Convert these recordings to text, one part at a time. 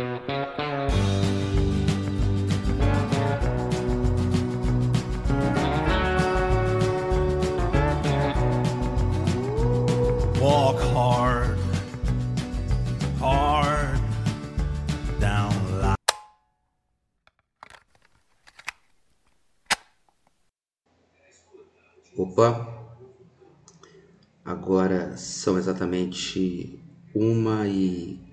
Walk hard, hard down. Opa, agora são exatamente uma e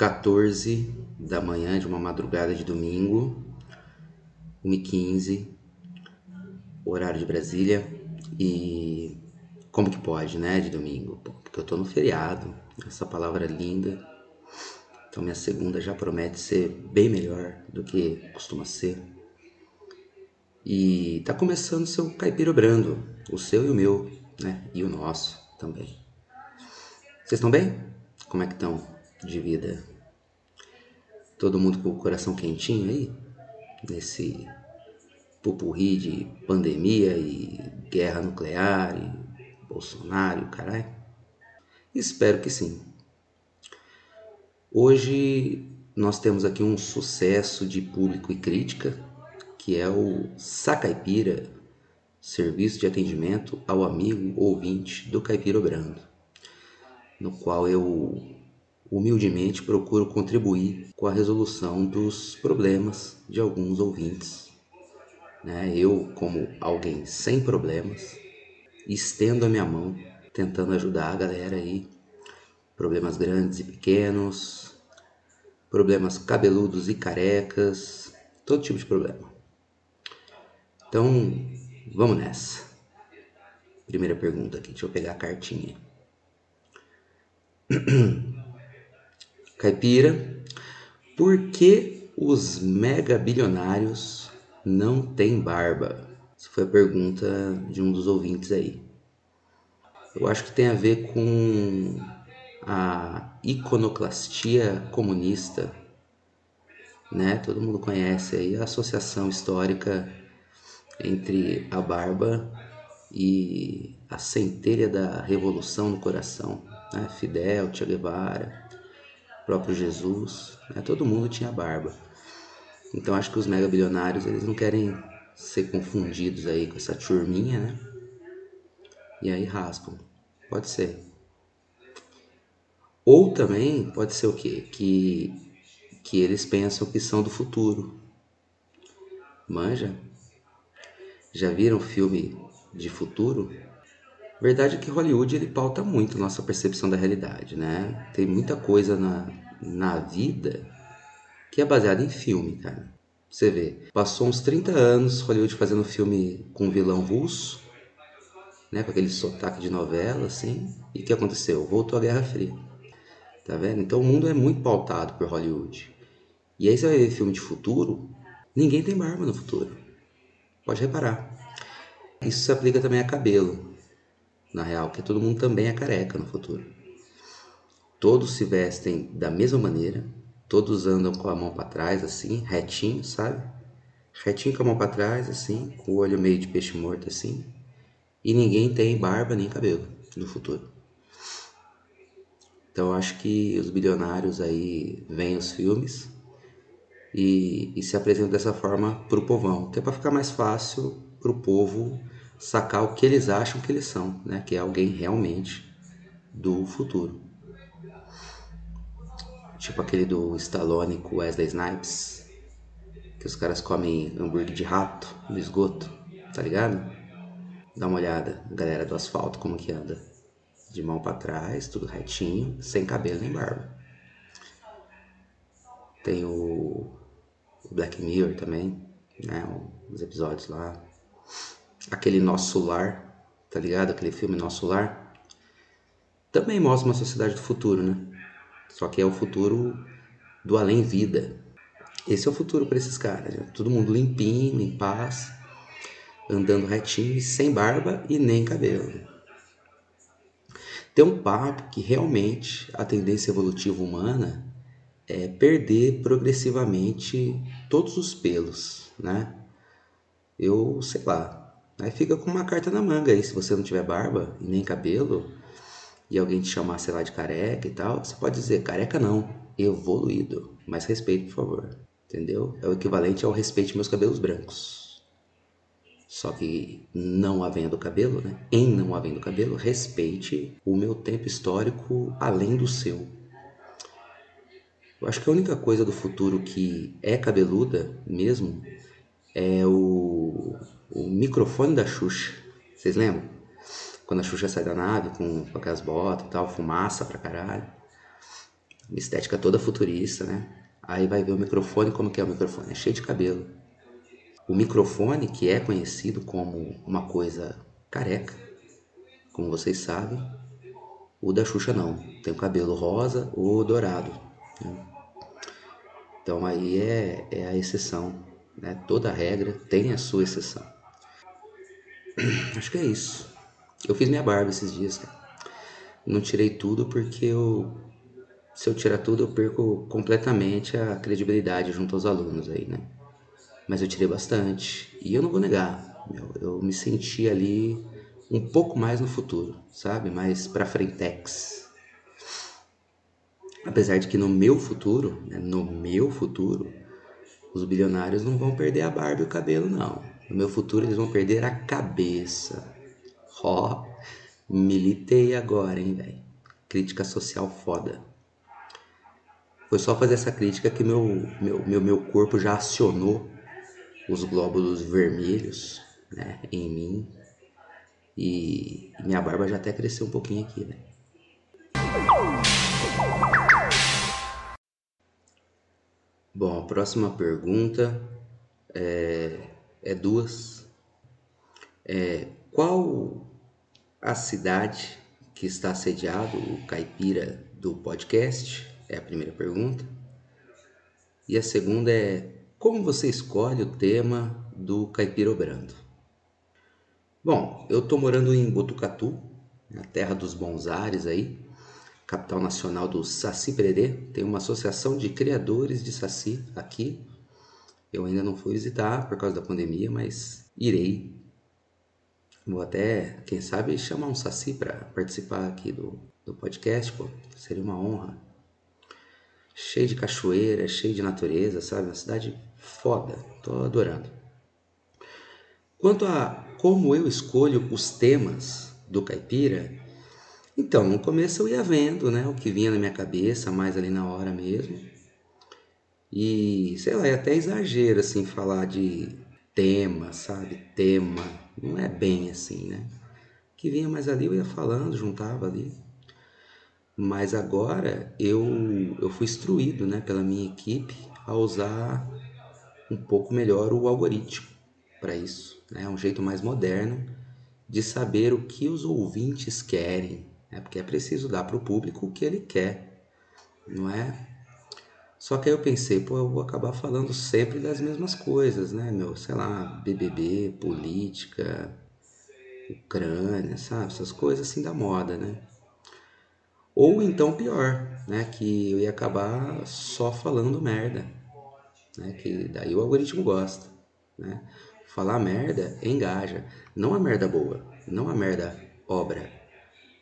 14 da manhã de uma madrugada de domingo, 1 e 15 horário de Brasília. E como que pode, né, de domingo? Porque eu tô no feriado, essa palavra linda. Então minha segunda já promete ser bem melhor do que costuma ser. E tá começando seu caipira brando, o seu e o meu, né? E o nosso também. Vocês estão bem? Como é que estão de vida? Todo mundo com o coração quentinho aí? Nesse pupurri de pandemia e guerra nuclear e Bolsonaro, caralho? Espero que sim. Hoje nós temos aqui um sucesso de público e crítica, que é o Sacaipira, serviço de atendimento ao amigo ouvinte do Caipira Brando, no qual eu humildemente procuro contribuir com a resolução dos problemas de alguns ouvintes. Né? Eu, como alguém sem problemas, estendo a minha mão tentando ajudar a galera aí problemas grandes e pequenos, problemas cabeludos e carecas, todo tipo de problema. Então, vamos nessa. Primeira pergunta aqui, deixa eu pegar a cartinha. Caipira, por que os mega bilionários não têm barba? Essa foi a pergunta de um dos ouvintes aí. Eu acho que tem a ver com a iconoclastia comunista, né? Todo mundo conhece aí a associação histórica entre a barba e a centelha da revolução no coração, né? Fidel, Che Guevara, próprio Jesus, né? Todo mundo tinha barba. Então acho que os mega bilionários eles não querem ser confundidos aí com essa turminha, né? E aí raspam. Pode ser. Ou também pode ser o quê? Que, que eles pensam que são do futuro. Manja? Já viram filme de futuro? Verdade é que Hollywood ele pauta muito nossa percepção da realidade, né? Tem muita coisa na, na vida que é baseada em filme, cara. Você vê, passou uns 30 anos Hollywood fazendo filme com um vilão russo, né, com aquele sotaque de novela, assim. E o que aconteceu? Voltou a Guerra Fria. Tá vendo? Então o mundo é muito pautado por Hollywood. E aí você vai ver filme de futuro, ninguém tem barba no futuro. Pode reparar. Isso se aplica também a cabelo, na real, que todo mundo também é careca no futuro. Todos se vestem da mesma maneira, todos andam com a mão para trás, assim, retinho, sabe? Retinho com a mão para trás, assim, com o olho meio de peixe morto, assim. E ninguém tem barba nem cabelo no futuro. Então acho que os bilionários aí veem os filmes e, e se apresentam dessa forma pro povão, que é para ficar mais fácil pro povo sacar o que eles acham que eles são, né? Que é alguém realmente do futuro. Tipo aquele do Stallone com Wesley Snipes, que os caras comem hambúrguer de rato no esgoto, tá ligado? Dá uma olhada, galera do asfalto, como que anda. De mão para trás, tudo retinho, sem cabelo nem barba. Tem o, o Black Mirror também, né? Os episódios lá. Aquele Nosso Lar, tá ligado? Aquele filme Nosso Lar. Também mostra uma sociedade do futuro, né? Só que é o futuro do além-vida. Esse é o futuro para esses caras. Né? Todo mundo limpinho, em paz, andando retinho, sem barba e nem cabelo. Tem um papo que realmente a tendência evolutiva humana é perder progressivamente todos os pelos, né? Eu sei lá. Aí fica com uma carta na manga aí, se você não tiver barba e nem cabelo, e alguém te chamar, sei lá, de careca e tal, você pode dizer, careca não, evoluído. Mas respeito, por favor. Entendeu? É o equivalente ao respeite meus cabelos brancos. Só que não havendo cabelo, né? Em não havendo cabelo, respeite o meu tempo histórico além do seu. Eu acho que a única coisa do futuro que é cabeluda mesmo é o, o microfone da Xuxa. Vocês lembram? Quando a Xuxa sai da nave com, com aquelas botas e tal, fumaça pra caralho. Uma estética toda futurista, né? Aí vai ver o microfone, como que é o microfone? É cheio de cabelo. O microfone, que é conhecido como uma coisa careca, como vocês sabem, o da Xuxa não. Tem o cabelo rosa ou dourado. Né? Então aí é, é a exceção. Né? Toda regra tem a sua exceção. Acho que é isso. Eu fiz minha barba esses dias, cara. Não tirei tudo porque eu. Se eu tirar tudo, eu perco completamente a credibilidade junto aos alunos aí, né? Mas eu tirei bastante. E eu não vou negar, meu, eu me senti ali um pouco mais no futuro, sabe? Mais pra frentex. Apesar de que no meu futuro, né? no meu futuro, os bilionários não vão perder a barba e o cabelo, não. No meu futuro, eles vão perder a cabeça. Ó, militei agora, hein, velho. Crítica social foda. Foi só fazer essa crítica que meu, meu, meu, meu corpo já acionou os glóbulos vermelhos né, em mim. E minha barba já até cresceu um pouquinho aqui, né? Bom, a próxima pergunta é, é duas. É, qual a cidade que está sediado o caipira do podcast? É a primeira pergunta. E a segunda é como você escolhe o tema do caipira obrando? Bom, eu estou morando em Botucatu, na terra dos bons ares aí capital nacional do Saci Pererê. Tem uma associação de criadores de Saci aqui. Eu ainda não fui visitar por causa da pandemia, mas irei. Vou até, quem sabe, chamar um Saci para participar aqui do, do podcast, pô. Seria uma honra. Cheio de cachoeira, cheio de natureza, sabe? Uma cidade foda. Tô adorando. Quanto a como eu escolho os temas do caipira, então, no começo eu ia vendo, né, o que vinha na minha cabeça, mais ali na hora mesmo. E, sei lá, é até exagero, assim, falar de tema, sabe? Tema. Não é bem assim, né? Que vinha mais ali eu ia falando, juntava ali. Mas agora eu, eu fui instruído, né, pela minha equipe a usar um pouco melhor o algoritmo para isso. É né? um jeito mais moderno de saber o que os ouvintes querem, né? porque é preciso dar para o público o que ele quer, não é? Só que aí eu pensei, pô, eu vou acabar falando sempre das mesmas coisas, né, meu? Sei lá, BBB, política, Ucrânia, sabe? Essas coisas assim da moda, né? Ou então pior, né? Que eu ia acabar só falando merda, né? Que daí o algoritmo gosta, né? Falar merda engaja. Não a merda boa, não a merda obra,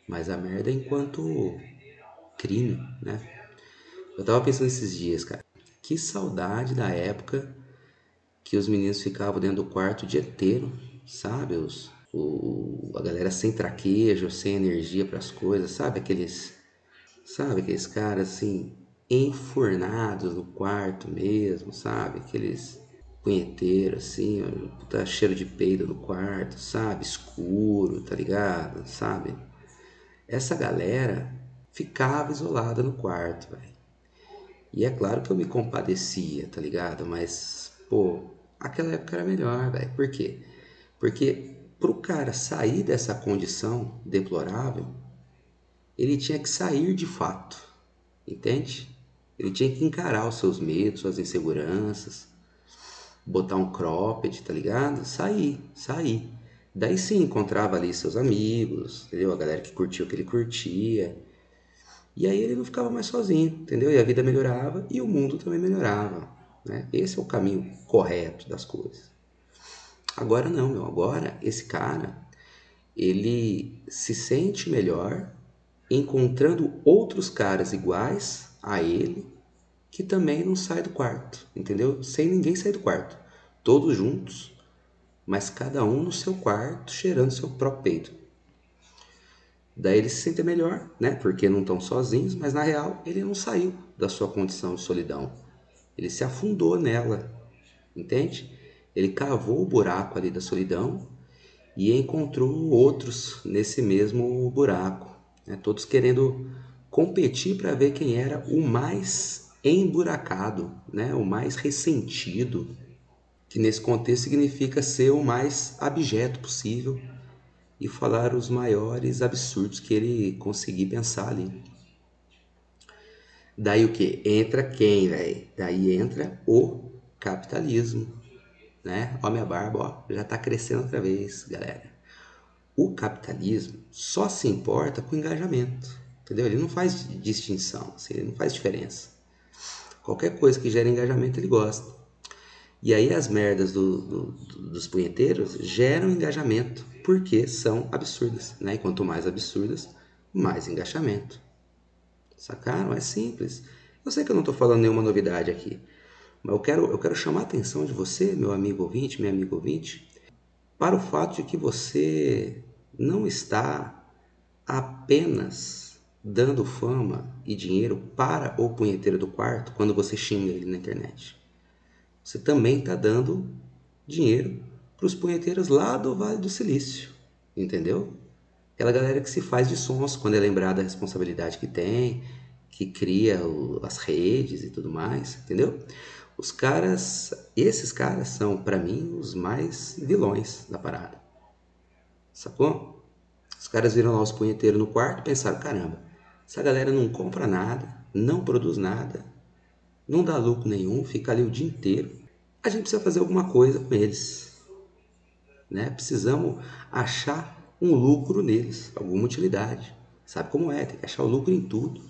mas a merda enquanto crime, né? Eu tava pensando esses dias, cara. Que saudade da época que os meninos ficavam dentro do quarto o dia inteiro, sabe? Os, o, a galera sem traquejo, sem energia para as coisas, sabe? Aqueles, sabe? Aqueles caras assim, enfurnados no quarto mesmo, sabe? Aqueles punheteiros assim, puta cheiro de peido no quarto, sabe? Escuro, tá ligado? Sabe? essa galera ficava isolada no quarto, velho. E é claro que eu me compadecia, tá ligado? Mas, pô, aquela época era melhor, velho. Por quê? Porque pro cara sair dessa condição deplorável, ele tinha que sair de fato, entende? Ele tinha que encarar os seus medos, suas inseguranças, botar um cropped, tá ligado? Sair, sair. Daí sim encontrava ali seus amigos, entendeu? A galera que curtia o que ele curtia. E aí ele não ficava mais sozinho, entendeu? E a vida melhorava e o mundo também melhorava. Né? Esse é o caminho correto das coisas. Agora não, meu. Agora esse cara, ele se sente melhor encontrando outros caras iguais a ele, que também não sai do quarto, entendeu? Sem ninguém sair do quarto. Todos juntos, mas cada um no seu quarto, cheirando seu próprio peito. Daí eles se sentem melhor, né? Porque não estão sozinhos, mas na real ele não saiu da sua condição de solidão. Ele se afundou nela, entende? Ele cavou o buraco ali da solidão e encontrou outros nesse mesmo buraco, né? todos querendo competir para ver quem era o mais emburacado, né? o mais ressentido, que nesse contexto significa ser o mais abjeto possível e falar os maiores absurdos que ele conseguir pensar ali. Daí o que? Entra quem, velho? Daí entra o capitalismo né? Ó, minha barba, ó, já está crescendo outra vez, galera. O capitalismo só se importa com engajamento, entendeu? Ele não faz distinção, assim, ele não faz diferença. Qualquer coisa que gere engajamento, ele gosta. E aí as merdas do, do, do, dos punheteiros geram engajamento, porque são absurdas, né? E quanto mais absurdas, mais engajamento. Sacaram? É simples. Eu sei que eu não estou falando nenhuma novidade aqui, mas eu quero, eu quero chamar a atenção de você, meu amigo ouvinte, minha amiga ouvinte, para o fato de que você não está apenas dando fama e dinheiro para o punheteiro do quarto quando você xinga ele na internet. Você também está dando dinheiro para os punheteiros lá do Vale do Silício, entendeu? Aquela galera que se faz de sons quando é lembrar da responsabilidade que tem, que cria as redes e tudo mais, entendeu? Os caras, esses caras são para mim os mais vilões da parada. Sacou? Os caras viram lá os punheteiros no quarto e pensaram: caramba, essa galera não compra nada, não produz nada, não dá lucro nenhum, fica ali o dia inteiro. A gente precisa fazer alguma coisa com eles. Né? Precisamos achar um lucro neles, alguma utilidade. Sabe como é? Tem que achar o lucro em tudo.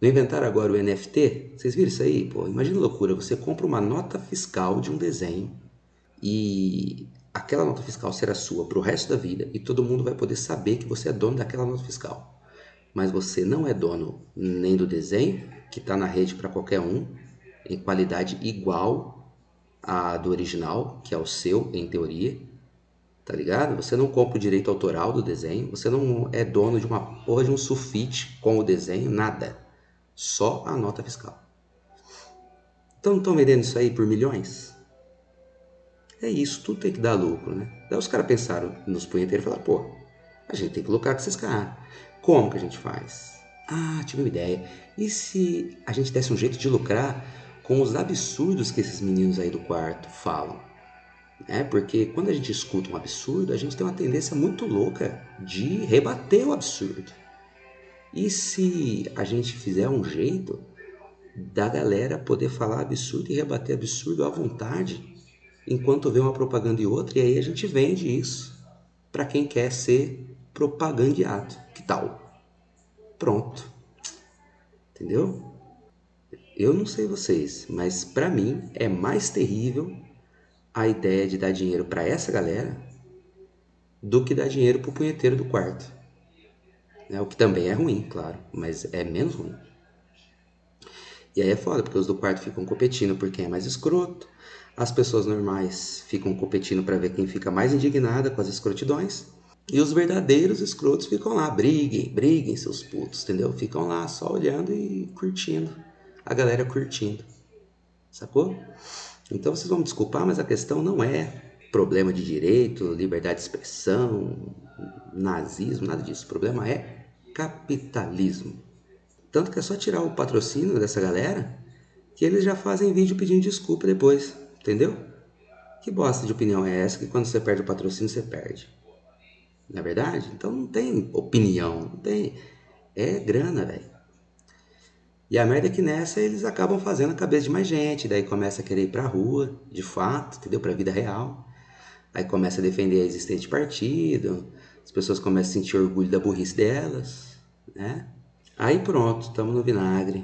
Não inventaram agora o NFT? Vocês viram isso aí? Pô, imagina a loucura. Você compra uma nota fiscal de um desenho e aquela nota fiscal será sua para o resto da vida e todo mundo vai poder saber que você é dono daquela nota fiscal. Mas você não é dono nem do desenho, que está na rede para qualquer um, em qualidade igual à do original, que é o seu, em teoria. Tá ligado? Você não compra o direito autoral do desenho, você não é dono de uma porra de um sulfite com o desenho, nada. Só a nota fiscal. Então estão vendendo isso aí por milhões? É isso, tudo tem que dar lucro, né? Daí os caras pensaram nos punheteiros e falaram, pô, a gente tem que lucrar com esses caras. Como que a gente faz? Ah, tive uma ideia. E se a gente desse um jeito de lucrar com os absurdos que esses meninos aí do quarto falam? É, porque quando a gente escuta um absurdo, a gente tem uma tendência muito louca de rebater o absurdo. E se a gente fizer um jeito da galera poder falar absurdo e rebater absurdo à vontade, enquanto vê uma propaganda e outra, e aí a gente vende isso para quem quer ser propagandeado. Que tal? Pronto. Entendeu? Eu não sei vocês, mas para mim é mais terrível a ideia de dar dinheiro para essa galera do que dar dinheiro pro punheteiro do quarto. Né? O que também é ruim, claro, mas é menos ruim. E aí é foda, porque os do quarto ficam competindo por quem é mais escroto. As pessoas normais ficam competindo para ver quem fica mais indignada com as escrotidões. E os verdadeiros escrotos ficam lá, briguem, briguem, seus putos, entendeu? Ficam lá só olhando e curtindo. A galera curtindo. Sacou? Então vocês vão me desculpar, mas a questão não é problema de direito, liberdade de expressão, nazismo, nada disso. O problema é capitalismo. Tanto que é só tirar o patrocínio dessa galera que eles já fazem vídeo pedindo desculpa depois, entendeu? Que bosta de opinião é essa que quando você perde o patrocínio você perde? Não é verdade? Então não tem opinião, não tem. É grana, velho. E a merda é que nessa eles acabam fazendo a cabeça de mais gente, daí começa a querer ir pra rua, de fato, entendeu? Pra vida real. Aí começa a defender a existente partido, as pessoas começam a sentir orgulho da burrice delas, né? Aí pronto, estamos no vinagre.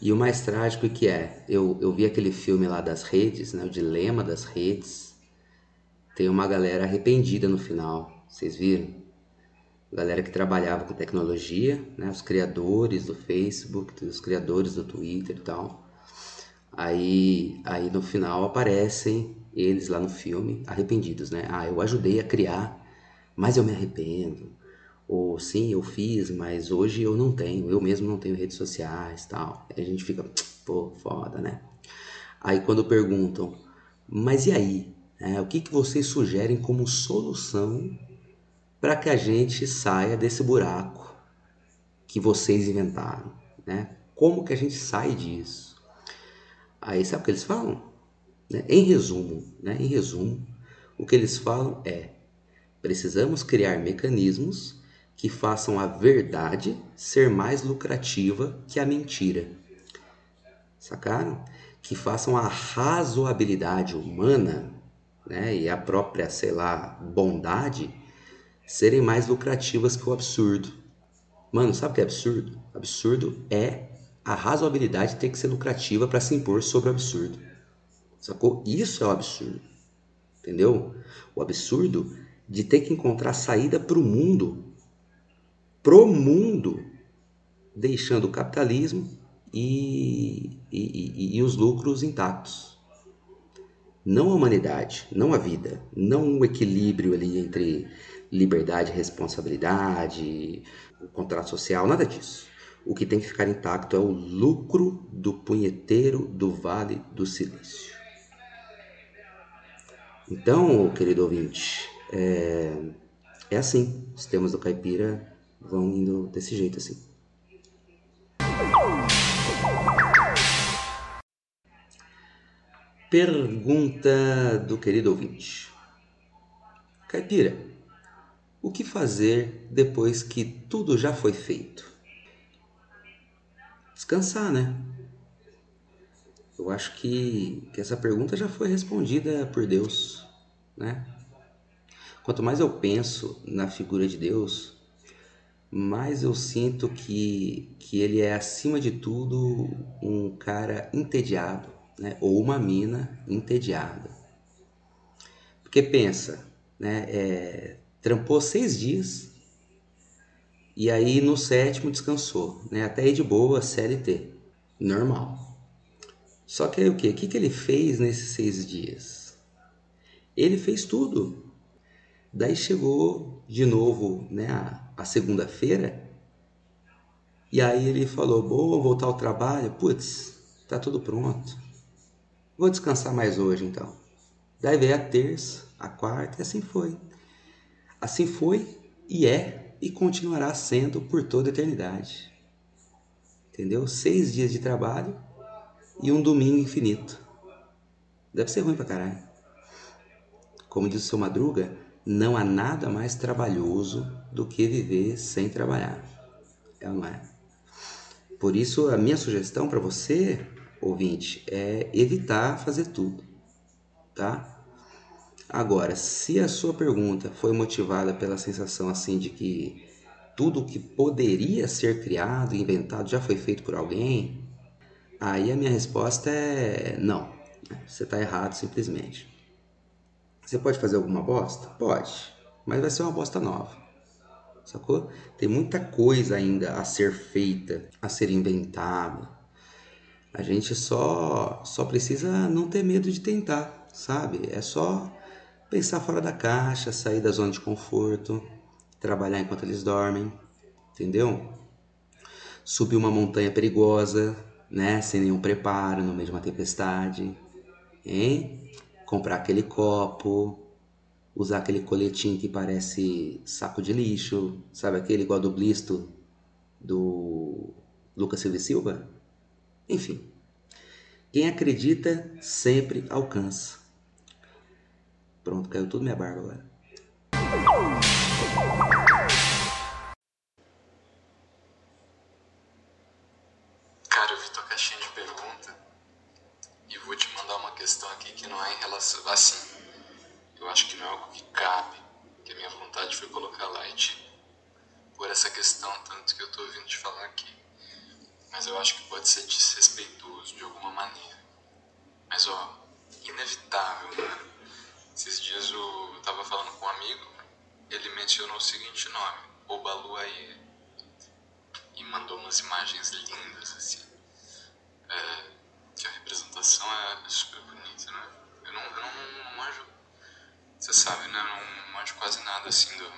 E o mais trágico que é, eu, eu vi aquele filme lá das redes, né? O Dilema das Redes. Tem uma galera arrependida no final, vocês viram? Galera que trabalhava com tecnologia, né? Os criadores do Facebook, os criadores do Twitter e tal. Aí, aí no final aparecem eles lá no filme arrependidos, né? Ah, eu ajudei a criar, mas eu me arrependo. Ou sim, eu fiz, mas hoje eu não tenho, eu mesmo não tenho redes sociais, tal. Aí a gente fica, pô, foda, né? Aí quando perguntam, mas e aí? É, o que, que vocês sugerem como solução para que a gente saia desse buraco que vocês inventaram, né? Como que a gente sai disso? Aí sabe o que eles falam? Né? Em resumo, né? Em resumo, o que eles falam é: precisamos criar mecanismos que façam a verdade ser mais lucrativa que a mentira. Sacaram? Que façam a razoabilidade humana, né, e a própria, sei lá, bondade serem mais lucrativas que o absurdo. Mano, sabe o que é absurdo? Absurdo é a razoabilidade ter que ser lucrativa para se impor sobre o absurdo. Sacou? Isso é o absurdo. Entendeu? O absurdo de ter que encontrar saída para o mundo. Pro mundo. Deixando o capitalismo e, e, e, e os lucros intactos. Não a humanidade, não a vida, não o equilíbrio ali entre liberdade responsabilidade, o contrato social, nada disso. O que tem que ficar intacto é o lucro do punheteiro do Vale do Silício. Então, querido ouvinte, é, é assim. Os temas do caipira vão indo desse jeito assim. Pergunta do querido ouvinte. Caipira, o que fazer depois que tudo já foi feito? Descansar, né? Eu acho que, que essa pergunta já foi respondida por Deus, né? Quanto mais eu penso na figura de Deus, mais eu sinto que, que ele é, acima de tudo, um cara entediado né? ou uma mina entediada. Porque pensa, né? É, trampou seis dias e aí no sétimo descansou, né? até aí de boa, CLT, normal. Só que aí o que? O que, que ele fez nesses seis dias? Ele fez tudo. Daí chegou de novo né, a, a segunda-feira e aí ele falou: Boa, voltar ao trabalho. Putz, tá tudo pronto. Vou descansar mais hoje então. Daí veio a terça, a quarta e assim foi. Assim foi e é e continuará sendo por toda a eternidade. Entendeu? Seis dias de trabalho e um domingo infinito. Deve ser ruim pra caralho. Como diz o seu Madruga, não há nada mais trabalhoso do que viver sem trabalhar. É ou não é? Por isso, a minha sugestão para você ouvinte, é evitar fazer tudo, tá? Agora, se a sua pergunta foi motivada pela sensação assim de que tudo que poderia ser criado, inventado, já foi feito por alguém, aí a minha resposta é não. Você está errado simplesmente. Você pode fazer alguma bosta? Pode, mas vai ser uma bosta nova. Sacou? Tem muita coisa ainda a ser feita, a ser inventada, a gente só só precisa não ter medo de tentar, sabe? É só pensar fora da caixa, sair da zona de conforto, trabalhar enquanto eles dormem, entendeu? Subir uma montanha perigosa, né, sem nenhum preparo, no meio de uma tempestade, hein? Comprar aquele copo, usar aquele coletinho que parece saco de lixo, sabe aquele igual do blisto do Lucas Silva Silva? Enfim, quem acredita sempre alcança. Pronto, caiu tudo minha barba agora. Cara, eu vi tua caixinha de pergunta e vou te mandar uma questão aqui que não é em relação. Assim, eu acho que não é algo que cabe, que a minha vontade foi colocar te. por essa questão, tanto que eu tô ouvindo te falar aqui mas eu acho que pode ser desrespeitoso de alguma maneira. Mas ó, inevitável, mano. Esses dias eu tava falando com um amigo, ele mencionou o seguinte nome, Obaluayê e mandou umas imagens lindas, assim. É, que a representação é super bonita, né? Eu não, eu não, não manjo, você sabe, né? Eu não manjo quase nada, assim, do,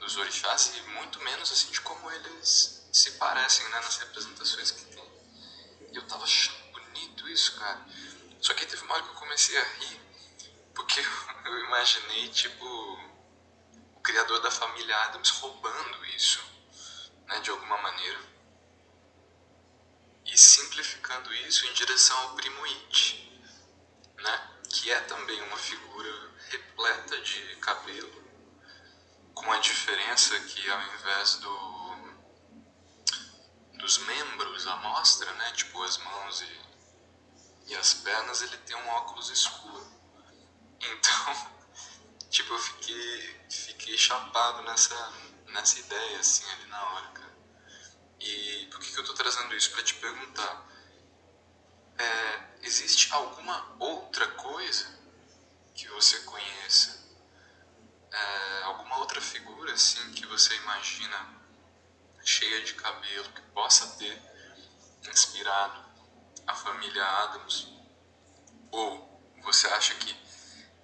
dos orixás e muito menos, assim, de como eles se parecem, né? Nas representações que tem. E eu tava achando bonito isso, cara. Só que teve uma hora que eu comecei a rir, porque eu imaginei, tipo, o criador da família Adams roubando isso, né, de alguma maneira. E simplificando isso em direção ao primo It, né, que é também uma figura repleta de cabelo, com a diferença que ao invés do dos membros à mostra, né, tipo as mãos e e as pernas ele tem um óculos escuro. Então, tipo, eu fiquei, fiquei chapado nessa, nessa ideia, assim, ali na hora, cara. E por que, que eu tô trazendo isso? Pra te perguntar, é, existe alguma outra coisa que você conheça? É, alguma outra figura, assim, que você imagina cheia de cabelo, que possa ter inspirado a família Adams? Ou você acha que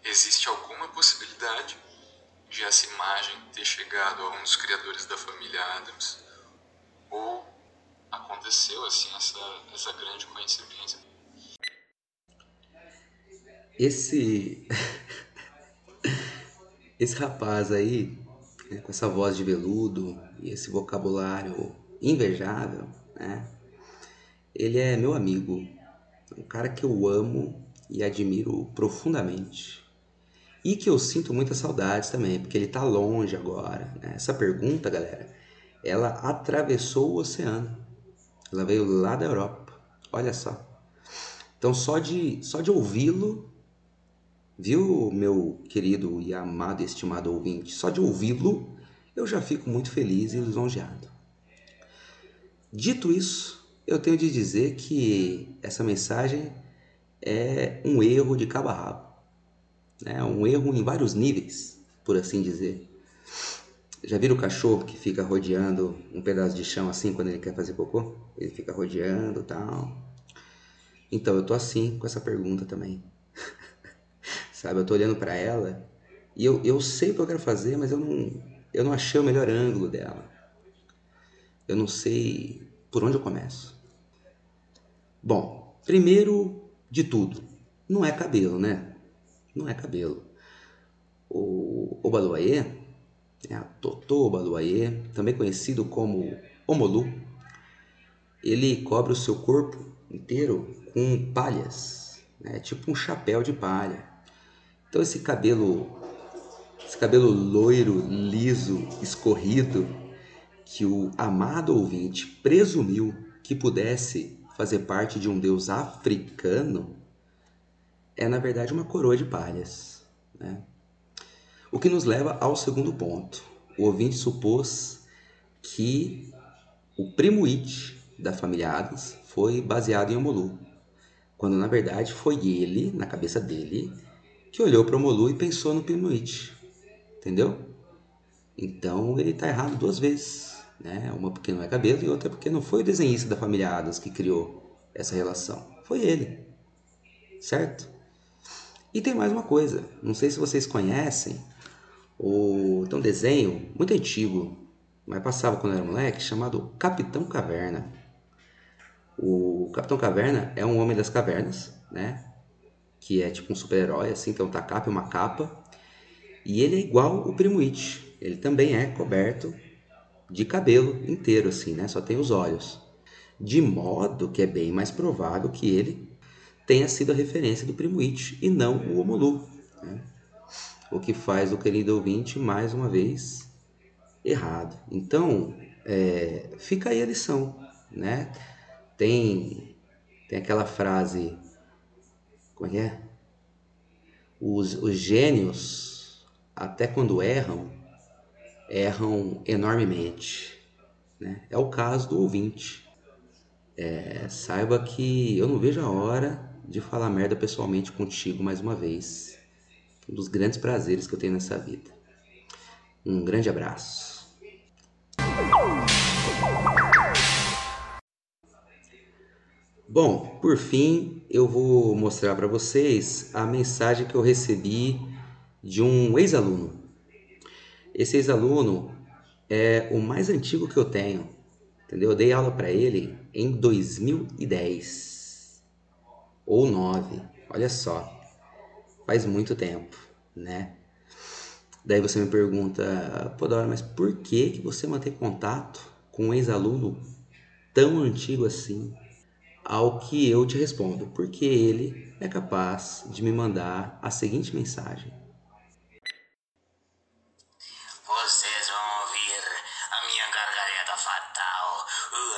existe alguma possibilidade de essa imagem ter chegado a um dos criadores da família Adams? Ou aconteceu assim essa, essa grande coincidência? Esse. esse rapaz aí, né, com essa voz de veludo e esse vocabulário invejável, né? Ele é meu amigo, um cara que eu amo e admiro profundamente. E que eu sinto muitas saudades também, porque ele tá longe agora. Né? Essa pergunta, galera, ela atravessou o oceano. Ela veio lá da Europa. Olha só. Então só de só de ouvi-lo, viu, meu querido e amado e estimado ouvinte, só de ouvi-lo, eu já fico muito feliz e lisonjeado. Dito isso, eu tenho de dizer que essa mensagem é um erro de cabo a rabo. Né? Um erro em vários níveis, por assim dizer. Já viram o cachorro que fica rodeando um pedaço de chão assim quando ele quer fazer cocô? Ele fica rodeando tal. Então eu tô assim com essa pergunta também. Sabe, eu tô olhando para ela e eu, eu sei o que eu quero fazer, mas eu não, eu não achei o melhor ângulo dela. Eu não sei por onde eu começo. Bom, primeiro de tudo, não é cabelo, né? Não é cabelo. O Obaluayê, é a Totô Obaluayê, também conhecido como Omolu, ele cobre o seu corpo inteiro com palhas, né? tipo um chapéu de palha. Então esse cabelo, esse cabelo loiro, liso, escorrido, que o amado ouvinte presumiu que pudesse fazer parte de um deus africano é, na verdade, uma coroa de palhas. Né? O que nos leva ao segundo ponto. O ouvinte supôs que o primo It da família Adams foi baseado em Omolu, quando na verdade foi ele, na cabeça dele, que olhou para Omolu e pensou no primo It. Entendeu? Então ele está errado duas vezes. Né? Uma porque não é cabelo e outra porque não foi o desenhista da família Adams que criou essa relação. Foi ele. Certo? E tem mais uma coisa. Não sei se vocês conhecem. Tem um desenho muito antigo, mas passava quando eu era moleque, chamado Capitão Caverna. O Capitão Caverna é um homem das cavernas, né? Que é tipo um super-herói, assim, tem um tacape, uma capa. E ele é igual o Primo It. Ele também é coberto de cabelo inteiro, assim, né? Só tem os olhos. De modo que é bem mais provável que ele tenha sido a referência do Primo It e não o Omolu. Né? O que faz o querido ouvinte, mais uma vez, errado. Então, é, fica aí a lição, né? Tem, tem aquela frase, como é que é? Os, os gênios, até quando erram, erram enormemente. Né? É o caso do ouvinte. É, saiba que eu não vejo a hora de falar merda pessoalmente contigo mais uma vez. Um dos grandes prazeres que eu tenho nessa vida. Um grande abraço. Bom, por fim, eu vou mostrar para vocês a mensagem que eu recebi de um ex-aluno. Esse ex-aluno é o mais antigo que eu tenho, entendeu? Eu dei aula para ele em 2010 ou 9, olha só, faz muito tempo, né? Daí você me pergunta, pô, Dora, mas por que, que você mantém contato com um ex-aluno tão antigo assim? Ao que eu te respondo, porque ele é capaz de me mandar a seguinte mensagem. Vocês vão ouvir a minha gargalhada fatal. O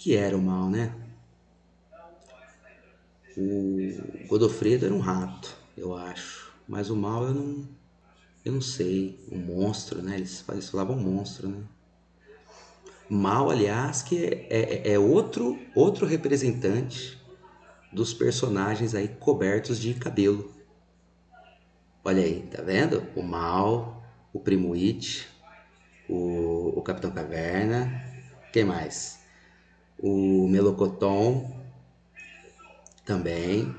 que, era o mal, né? O Godofredo era um rato, eu acho. Mas o mal eu não, eu não sei. Um monstro, né? Eles, eles falavam monstro, né? Mal, aliás, que é, é, é outro, outro representante dos personagens aí cobertos de cabelo. Olha aí, tá vendo? O Mal, o Primo It, o, o Capitão Caverna, quem mais? O Melocoton também,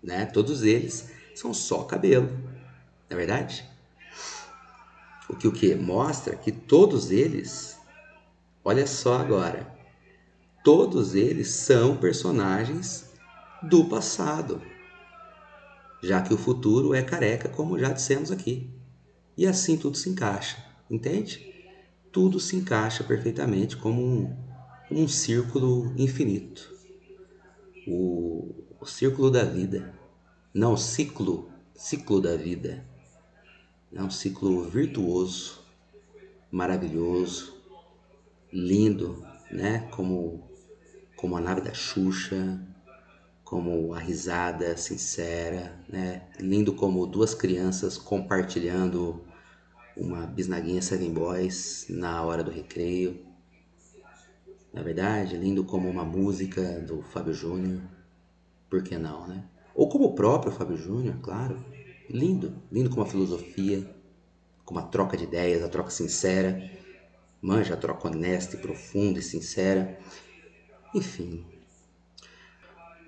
né? Todos eles são só cabelo, não é verdade? O que o que mostra que todos eles, olha só agora, todos eles são personagens do passado, já que o futuro é careca, como já dissemos aqui. E assim tudo se encaixa, entende? Tudo se encaixa perfeitamente como um, um círculo infinito. O, o círculo da vida. Não, ciclo, ciclo da vida. É um ciclo virtuoso, maravilhoso, lindo, né? Como, como a nave da Xuxa, como a risada sincera, né? Lindo como duas crianças compartilhando uma bisnaguinha Seven Boys na hora do recreio. Na verdade, lindo como uma música do Fábio Júnior. Por que não, né? Ou como o próprio Fábio Júnior, claro. Lindo, lindo como a filosofia, como a troca de ideias, a troca sincera. Manja a troca honesta e profunda e sincera. Enfim,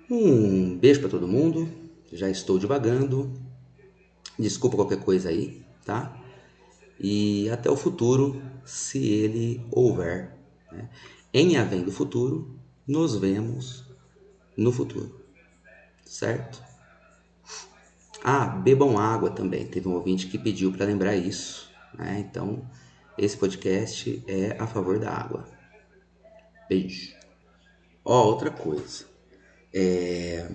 um beijo para todo mundo. Já estou divagando. Desculpa qualquer coisa aí, tá? E até o futuro, se ele houver. Né? Em havendo futuro, nos vemos no futuro. Certo? Ah, bebam água também. Teve um ouvinte que pediu para lembrar isso. Né? Então, esse podcast é a favor da água. Beijo. Ó, outra coisa. É,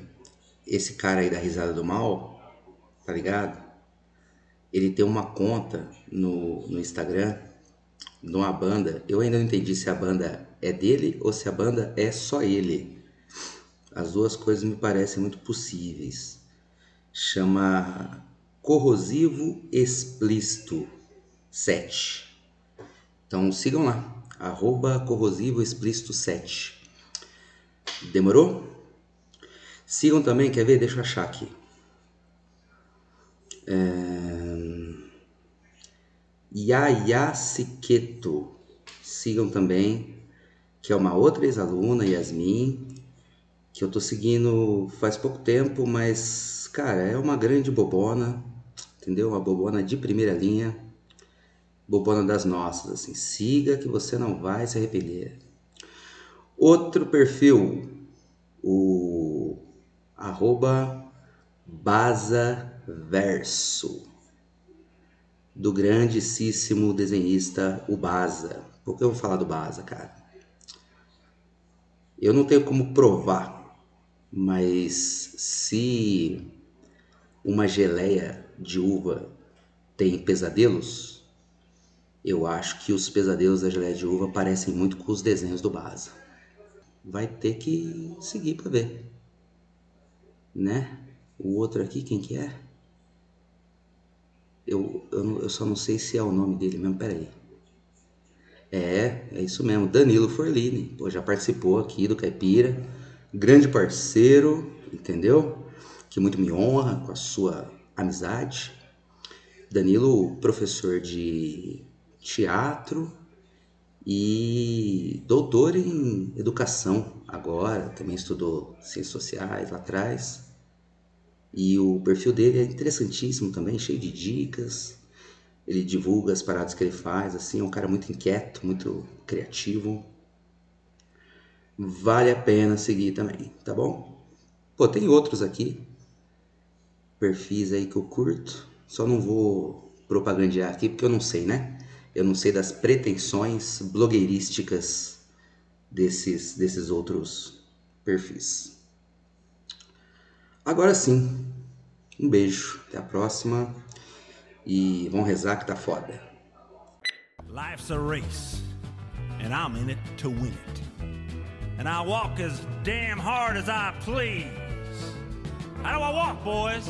esse cara aí da risada do mal, tá ligado? Ele tem uma conta no, no Instagram de uma banda. Eu ainda não entendi se a banda é dele ou se a banda é só ele. As duas coisas me parecem muito possíveis. Chama Corrosivo Explícito 7. Então sigam lá, arroba Corrosivo Explícito 7. Demorou? Sigam também, quer ver? Deixa eu achar aqui. É... Yaya Siqueto. Sigam também, que é uma outra ex-aluna, Yasmin, que eu tô seguindo faz pouco tempo, mas, cara, é uma grande bobona, entendeu? Uma bobona de primeira linha, bobona das nossas, assim. Siga que você não vai se arrepender. Outro perfil, o arroba Basaverso, do grandíssimo desenhista o Baza. Por que eu vou falar do Baza, cara? Eu não tenho como provar, mas se uma geleia de uva tem pesadelos, eu acho que os pesadelos da geleia de uva parecem muito com os desenhos do Baza. Vai ter que seguir para ver né? O outro aqui, quem que é? Eu, eu, eu só não sei se é o nome dele mesmo, peraí. É, é isso mesmo. Danilo Forlini, pô, já participou aqui do Caipira. Grande parceiro, entendeu? Que muito me honra com a sua amizade. Danilo, professor de teatro e doutor em educação agora, também estudou ciências sociais lá atrás. E o perfil dele é interessantíssimo também, cheio de dicas. Ele divulga as paradas que ele faz, assim, é um cara muito inquieto, muito criativo. Vale a pena seguir também, tá bom? Pô, tem outros aqui, perfis aí que eu curto, só não vou propagandear aqui porque eu não sei, né? Eu não sei das pretensões blogueirísticas desses, desses outros perfis. Agora sim, um beijo, até a próxima e vão rezar que tá foda. Life's a race, and I'm in it to win it. And I walk as damn hard as I please. How do I walk, boys?